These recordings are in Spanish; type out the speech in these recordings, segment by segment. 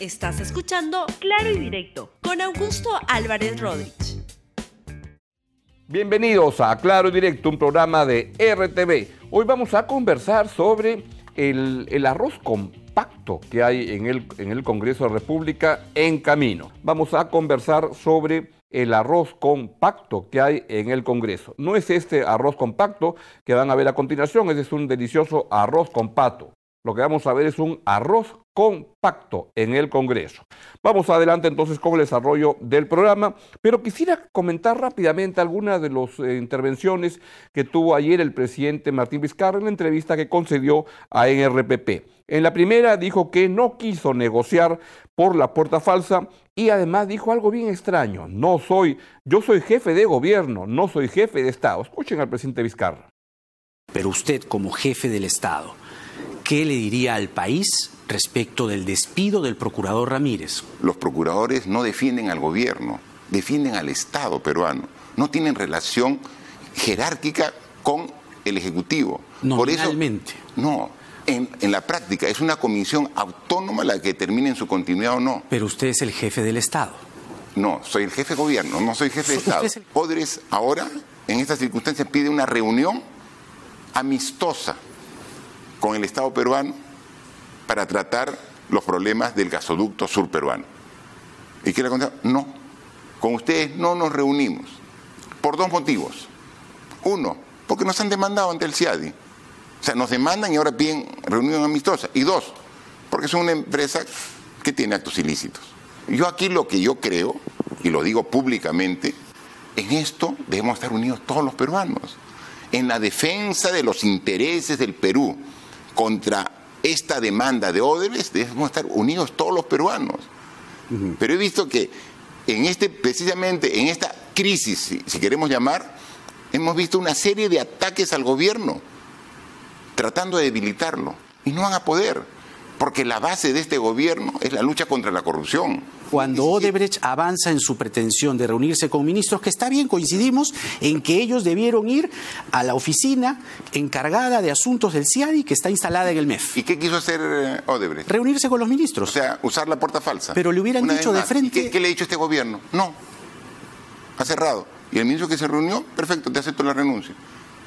Estás escuchando Claro y Directo con Augusto Álvarez Rodríguez. Bienvenidos a Claro y Directo, un programa de RTV. Hoy vamos a conversar sobre el, arroz compacto que hay en el, en el Congreso de la República en camino. Vamos a conversar sobre el arroz compacto que hay en el Congreso. No es este arroz compacto que van a ver a continuación, ese es un delicioso arroz compacto. Lo que vamos a ver es un arroz compacto en el Congreso. Vamos adelante entonces con el desarrollo del programa, pero quisiera comentar rápidamente algunas de las eh, intervenciones que tuvo ayer el presidente Martín Vizcarra en la entrevista que concedió a NRPP. En la primera dijo que no quiso negociar por la puerta falsa y además dijo algo bien extraño, no soy, yo soy jefe de gobierno, no soy jefe de Estado. Escuchen al presidente Vizcarra. Pero usted como jefe del Estado, ¿qué le diría al país respecto del despido del procurador Ramírez. Los procuradores no defienden al gobierno, defienden al Estado peruano. No tienen relación jerárquica con el Ejecutivo. Por eso, no, en, en, la práctica es una comisión autónoma la que determine en su continuidad o no. Pero usted es el jefe del Estado. No, soy el jefe de gobierno, no soy jefe de Estado. El... Podres ahora, en estas circunstancias, pide una reunión amistosa con el Estado peruano para tratar los problemas del gasoducto sur peruano. ¿Y qué le contar? No, con ustedes no nos reunimos, por dos motivos. Uno, porque nos han demandado ante el CIADI. O sea, nos demandan y ahora piden reunión amistosa. Y dos, porque son una empresa que tiene actos ilícitos. Yo aquí lo que yo creo, y lo digo públicamente, en esto debemos estar unidos todos los peruanos, en la defensa de los intereses del Perú contra esta demanda de Odebrecht debemos estar unidos todos los peruanos. Pero he visto que en este, precisamente en esta crisis, si, queremos llamar, hemos visto una serie de ataques al gobierno, tratando de debilitarlo, y no van a poder porque la base de este gobierno es la lucha contra la corrupción. Cuando Odebrecht avanza en su pretensión de reunirse con ministros, que está bien, coincidimos en que ellos debieron ir a la oficina encargada de asuntos del CIADI que está instalada en el MEF. ¿Y qué quiso hacer eh, Odebrecht? Reunirse con los ministros. O sea, usar la puerta falsa. Pero le hubieran dicho de frente. Qué, qué le ha dicho este gobierno? No. Ha cerrado. Y el ministro que se reunió, perfecto, te acepto la renuncia.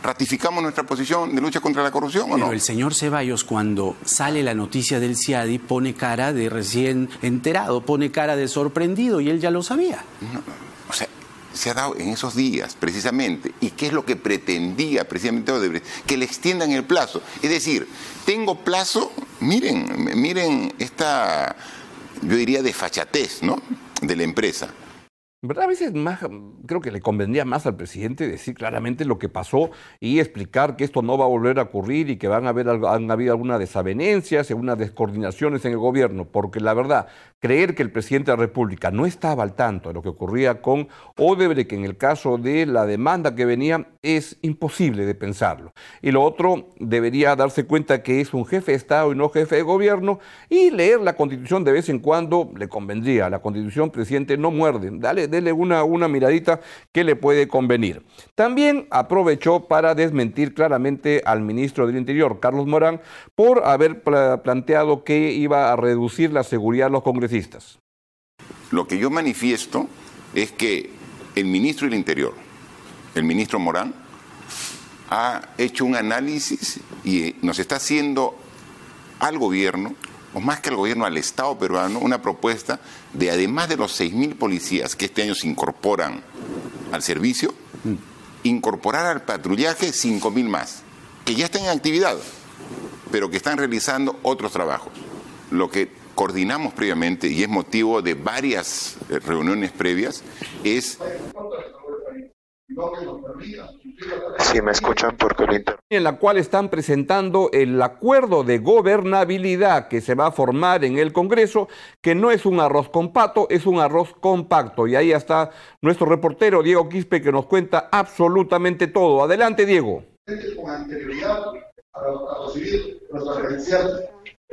¿Ratificamos nuestra posición de lucha contra la corrupción o no? Pero el señor Ceballos, cuando sale la noticia del CIADI, pone cara de recién enterado, pone cara de sorprendido y él ya lo sabía. o sea, se ha dado en esos días, precisamente. ¿Y qué es lo que pretendía precisamente Odebrecht? Que le extiendan el plazo. Es decir, tengo plazo, miren, miren esta, yo diría, desfachatez, ¿no? De la empresa. ¿Verdad? A veces más, creo que le convendría más al presidente decir claramente lo que pasó y explicar que esto no va a volver a ocurrir y que van a haber han habido algunas desavenencias algunas descoordinaciones en el gobierno, porque la verdad, creer que el presidente de la República no estaba al tanto de lo que ocurría con Odebrecht en el caso de la demanda que venía es imposible de pensarlo. Y lo otro, debería darse cuenta que es un jefe de Estado y no jefe de gobierno y leer la Constitución de vez en cuando le convendría. La Constitución, presidente, no muerde. Dale dele una, una miradita que le puede convenir. También aprovechó para desmentir claramente al ministro del Interior, Carlos Morán, por haber planteado que iba a reducir la seguridad de los congresistas. Lo que yo manifiesto es que el ministro del Interior, el ministro Morán, ha hecho un análisis y nos está haciendo al gobierno o más que al gobierno, al Estado peruano, una propuesta de, además de los 6.000 policías que este año se incorporan al servicio, incorporar al patrullaje 5.000 más, que ya están en actividad, pero que están realizando otros trabajos. Lo que coordinamos previamente, y es motivo de varias eh, reuniones previas, es si me escuchan porque lo En la cual están presentando el acuerdo de gobernabilidad que se va a formar en el Congreso, que no es un arroz compacto, es un arroz compacto. Y ahí está nuestro reportero Diego Quispe que nos cuenta absolutamente todo. Adelante, Diego. Con anterioridad a,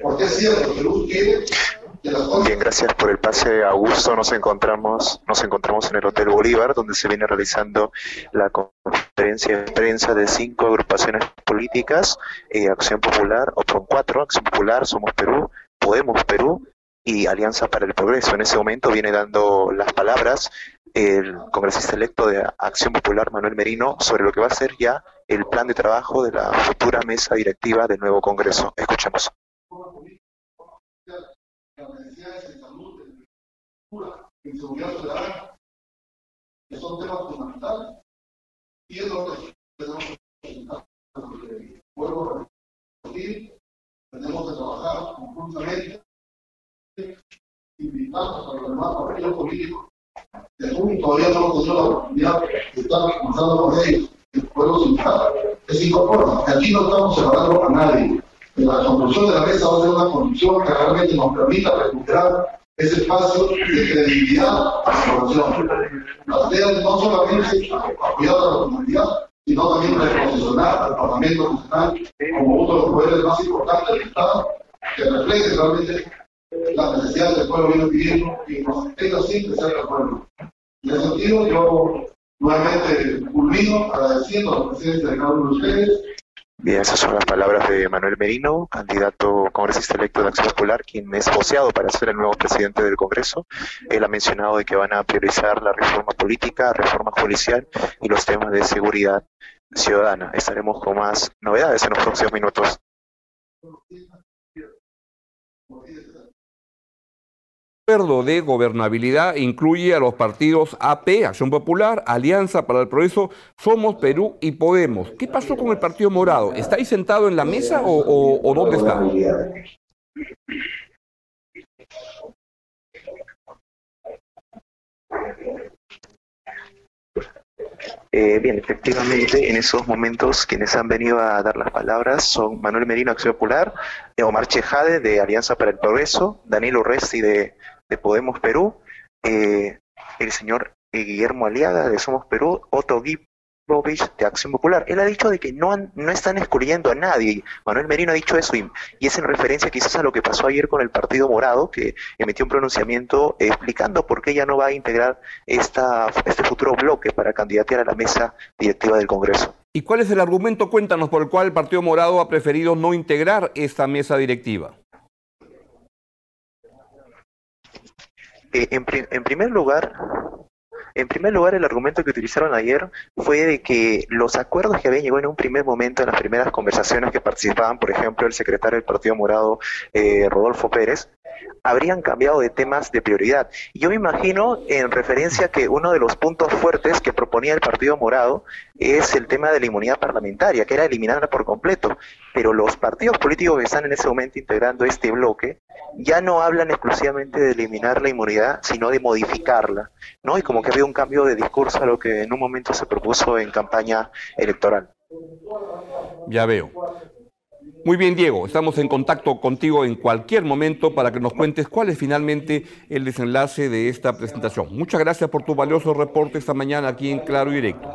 porque es cierto, Perú tiene Bien, gracias por el pase, Augusto. Nos encontramos, nos encontramos en el Hotel Bolívar, donde se viene realizando la conferencia de prensa de cinco agrupaciones políticas, eh, Acción Popular, o con cuatro, Acción Popular, Somos Perú, Podemos Perú y Alianza para el Progreso. En ese momento viene dando las palabras el congresista electo de Acción Popular, Manuel Merino, sobre lo que va a ser ya el plan de trabajo de la futura mesa directiva del nuevo Congreso. Escuchemos. Son temas fundamentales y es lo que tenemos que vuelvo a repetir, tenemos que trabajar conjuntamente, invitamos a los demás partidos políticos que aún todavía no hemos tenido la oportunidad de estar conversando con ellos, el pueblo sindical, que se que aquí no estamos separando a nadie. La conclusión de la mesa va a ser una condición que realmente nos permita recuperar ese espacio de credibilidad a la población. La no solamente apoyar a la comunidad, sino también reposicionar al Parlamento Nacional como uno de los poderes más importantes del Estado, que refleje realmente las necesidades del pueblo viene pidiendo y nos tenga siempre cerca del pueblo. En ese sentido, yo nuevamente culmino agradeciendo a los presidentes de cada uno de ustedes Bien, esas son las palabras de Manuel Merino, candidato congresista electo de Acción Popular, quien es voceado para ser el nuevo presidente del Congreso. Él ha mencionado de que van a priorizar la reforma política, reforma judicial y los temas de seguridad ciudadana. Estaremos con más novedades en los próximos minutos acuerdo de gobernabilidad incluye a los partidos AP, Acción Popular, Alianza para el Progreso, Somos Perú y Podemos. ¿Qué pasó con el Partido Morado? ¿Está ahí sentado en la mesa o, dónde está? Eh, bien, efectivamente, en esos momentos quienes han venido a dar las palabras son Manuel Merino, Acción Popular, Omar Chejade, de Alianza para el Progreso, Daniel Urresti, de de Podemos Perú, eh, el señor eh, Guillermo Aliaga de Somos Perú, Otto Gibovich de Acción Popular. Él ha dicho de que no, no están excluyendo a nadie. Manuel Merino ha dicho eso y, es en referencia quizás a lo que pasó ayer con el Partido Morado, que emitió un pronunciamiento explicando por qué ya no va a integrar esta, este futuro bloque para candidatear a la mesa directiva del Congreso. ¿Y cuál es el argumento, cuéntanos, por el cual el Partido Morado ha preferido no integrar esta mesa directiva? Eh, en, en, primer lugar, en primer lugar, el argumento que utilizaron ayer fue de que los acuerdos que habían llegado en un primer momento, en las primeras conversaciones que participaban, por ejemplo, el secretario del Partido Morado, eh, Rodolfo Pérez, habrían cambiado de temas de prioridad. Yo me imagino, en referencia que uno de los puntos fuertes que proponía el Partido Morado es el tema de la inmunidad parlamentaria, que era eliminarla por completo. Pero los partidos políticos que están en ese momento integrando este bloque ya no hablan exclusivamente de eliminar la inmunidad, sino de modificarla, ¿no? Y como que había un cambio de discurso a lo que en un momento se propuso en campaña electoral. Ya veo. Muy bien, Diego, estamos en contacto contigo en cualquier momento para que nos cuentes cuál es finalmente el desenlace de esta presentación. Muchas gracias por tu valioso reporte esta mañana aquí en Claro y Directo.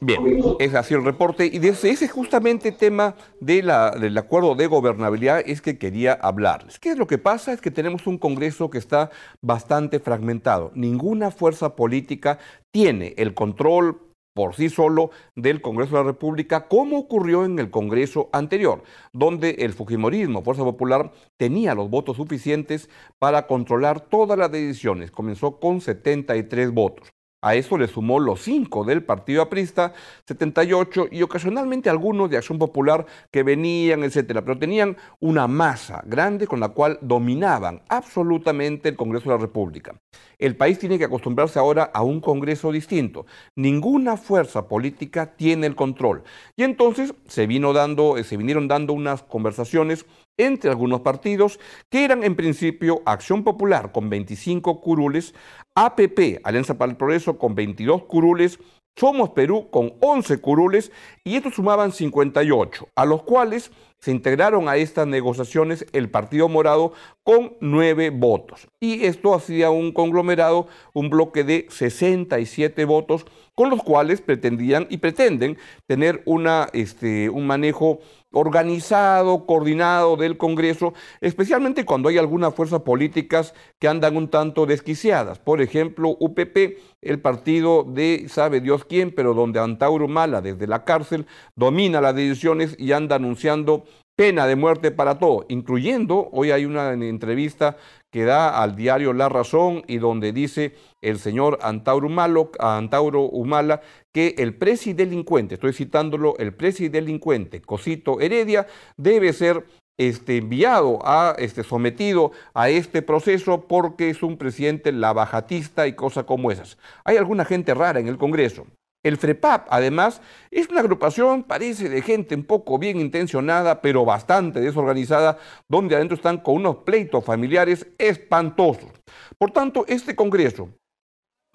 Bien, es así el reporte y de ese, justamente tema del acuerdo de gobernabilidad es que quería hablarles. ¿Qué es lo que pasa? Es que tenemos un Congreso que está bastante fragmentado. Ninguna fuerza política tiene el control por sí solo del Congreso de la República, como ocurrió en el Congreso anterior, donde el Fujimorismo, Fuerza Popular, tenía los votos suficientes para controlar todas las decisiones. Comenzó con 73 votos. A eso le sumó los cinco del Partido Aprista, 78, y ocasionalmente algunos de Acción Popular que venían, etcétera, pero tenían una masa grande con la cual dominaban absolutamente el Congreso de la República. El país tiene que acostumbrarse ahora a un Congreso distinto. Ninguna fuerza política tiene el control. Y entonces se, vino dando, eh, se vinieron dando unas conversaciones entre algunos partidos que eran en principio Acción Popular con 25 curules, APP, Alianza para el Progreso, con 22 curules, Somos Perú con 11 curules y estos sumaban 58, a los cuales se integraron a estas negociaciones el Partido Morado con 9 votos. Y esto hacía un conglomerado, un bloque de 67 votos, con los cuales pretendían y pretenden tener una, este, un manejo organizado, coordinado del Congreso, especialmente cuando hay algunas fuerzas políticas que andan un tanto desquiciadas. Por ejemplo, UPP, el partido de sabe Dios quién, pero donde Antauro Mala desde la cárcel domina las decisiones y anda anunciando pena de muerte para todo, incluyendo, hoy hay una entrevista que da al diario La Razón y donde dice el señor Antauro, Malo, Antauro Humala que el presidelincuente, estoy citándolo, el presidelincuente Cosito Heredia debe ser este, enviado, a, este, sometido a este proceso porque es un presidente lavajatista y cosas como esas. Hay alguna gente rara en el Congreso. El FREPAP, además, es una agrupación, parece, de gente un poco bien intencionada, pero bastante desorganizada, donde adentro están con unos pleitos familiares espantosos. Por tanto, este Congreso,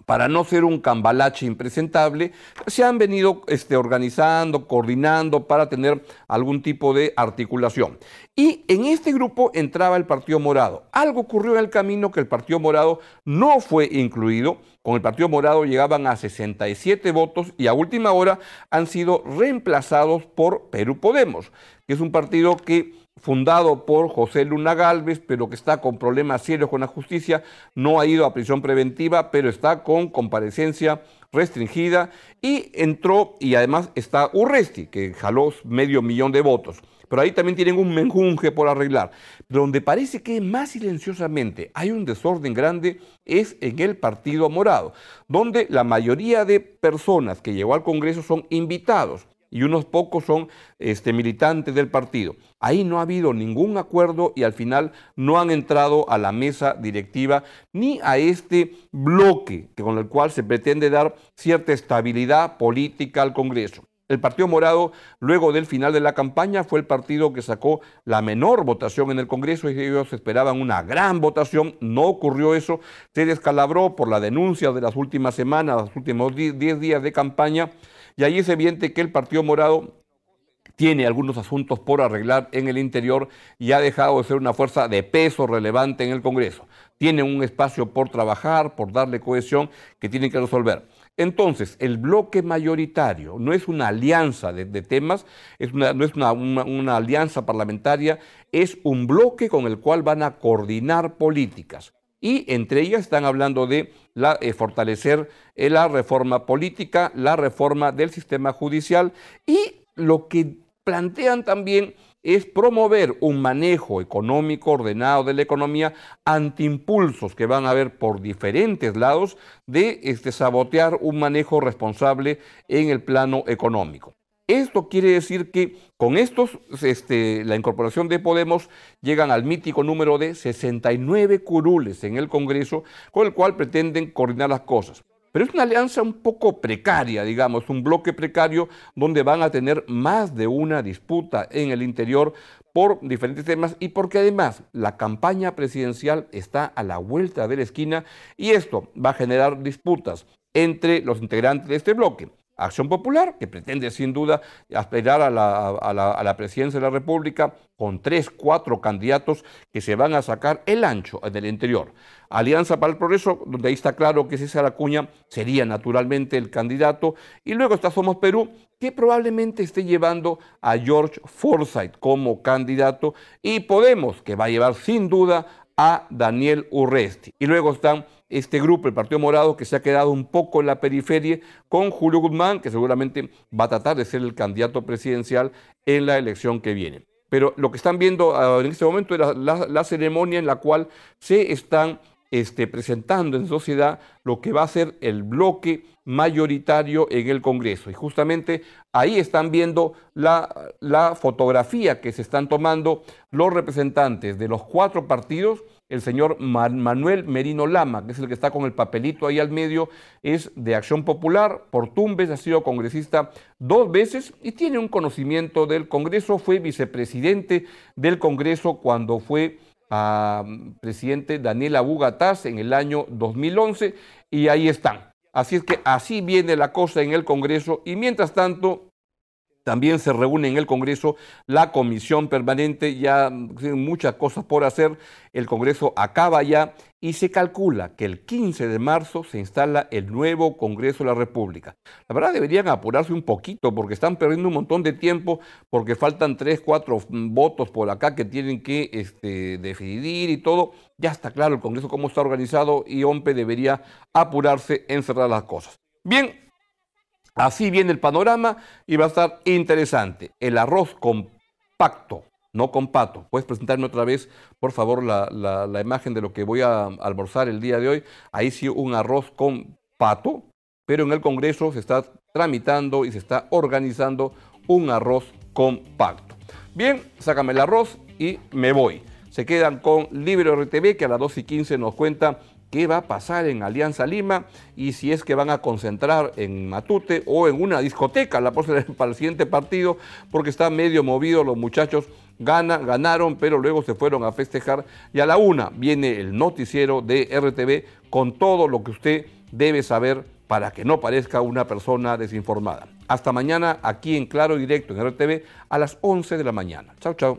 para no ser un cambalache impresentable, se han venido este, organizando, coordinando para tener algún tipo de articulación. Y en este grupo entraba el Partido Morado. Algo ocurrió en el camino que el Partido Morado no fue incluido. Con el Partido Morado llegaban a 67 votos y a última hora han sido reemplazados por Perú Podemos, que es un partido que fundado por José Luna Galvez, pero que está con problemas serios con la justicia, no ha ido a prisión preventiva, pero está con comparecencia restringida y entró y además está Urresti, que jaló medio millón de votos. Pero ahí también tienen un menjunje por arreglar. Donde parece que más silenciosamente hay un desorden grande es en el Partido Morado, donde la mayoría de personas que llegó al Congreso son invitados y unos pocos son este, militantes del partido. Ahí no ha habido ningún acuerdo y al final no han entrado a la mesa directiva ni a este bloque con el cual se pretende dar cierta estabilidad política al Congreso. El Partido Morado, luego del final de la campaña, fue el partido que sacó la menor votación en el Congreso y ellos esperaban una gran votación. No ocurrió eso. Se descalabró por la denuncia de las últimas semanas, los últimos 10 días de campaña y ahí es evidente que el Partido Morado tiene algunos asuntos por arreglar en el interior y ha dejado de ser una fuerza de peso relevante en el Congreso. Tiene un espacio por trabajar, por darle cohesión que tienen que resolver. Entonces, el bloque mayoritario no es una alianza de, temas, no es una alianza parlamentaria, es un bloque con el cual van a coordinar políticas. Y entre ellas están hablando de eh, fortalecer eh, la reforma política, la reforma del sistema judicial y lo que plantean también es promover un manejo económico ordenado de la economía ante impulsos que van a haber por diferentes lados de este, sabotear un manejo responsable en el plano económico. Esto quiere decir que con estos, este, la incorporación de Podemos llegan al mítico número de 69 curules en el Congreso, con el cual pretenden coordinar las cosas. Pero es una alianza un poco precaria, digamos, un bloque precario donde van a tener más de una disputa en el interior por diferentes temas y porque además la campaña presidencial está a la vuelta de la esquina y esto va a generar disputas entre los integrantes de este bloque. Acción Popular, que pretende sin duda aspirar a la, presidencia de la República con tres, cuatro candidatos que se van a sacar el ancho en el interior. Alianza para el Progreso, donde ahí está claro que César Acuña sería naturalmente el candidato. Y luego está Somos Perú, que probablemente esté llevando a George Forsyth como candidato. Y Podemos, que va a llevar sin duda a Daniel Urresti. Y luego están este grupo, el Partido Morado, que se ha quedado un poco en la periferia, con Julio Guzmán, que seguramente va a tratar de ser el candidato presidencial en la elección que viene. Pero lo que están viendo ah, en este momento es la, ceremonia en la cual se están este, presentando en sociedad lo que va a ser el bloque mayoritario en el Congreso. Y justamente ahí están viendo la, la fotografía que se están tomando los representantes de los cuatro partidos el señor Manuel Merino Lama, que es el que está con el papelito ahí al medio, es de Acción Popular, por ha sido congresista dos veces y tiene un conocimiento del Congreso, fue vicepresidente del Congreso cuando fue ah, presidente Daniel Abugataz en el año 2011 y ahí están. Así es que así viene la cosa en el Congreso y mientras tanto También se reúne en el Congreso la comisión permanente, ya muchas cosas por hacer. El Congreso acaba ya y se calcula que el 15 de marzo se instala el nuevo Congreso de la República. La verdad deberían apurarse un poquito porque están perdiendo un montón de tiempo porque faltan tres, cuatro votos por acá que tienen que este, decidir y todo. Ya está claro el Congreso cómo está organizado y OMPE debería apurarse en cerrar las cosas. Bien, Así viene el panorama y va a estar interesante. El arroz compacto, no con pato. ¿Puedes presentarme otra vez, por favor, la, imagen de lo que voy a almorzar el día de hoy? Ahí sí un arroz con pato, pero en el Congreso se está tramitando y se está organizando un arroz compacto. Bien, sácame el arroz y me voy. Se quedan con Libre RTV que a las 2 y 15 nos cuenta qué va a pasar en Alianza Lima y si es que van a concentrar en Matute o en una discoteca la para el siguiente partido, porque está medio movido, los muchachos gana, ganaron, pero luego se fueron a festejar y a la una viene el noticiero de RTV con todo lo que usted debe saber para que no parezca una persona desinformada. Hasta mañana aquí en Claro Directo en RTV a las 11 de la mañana. Chao, chao.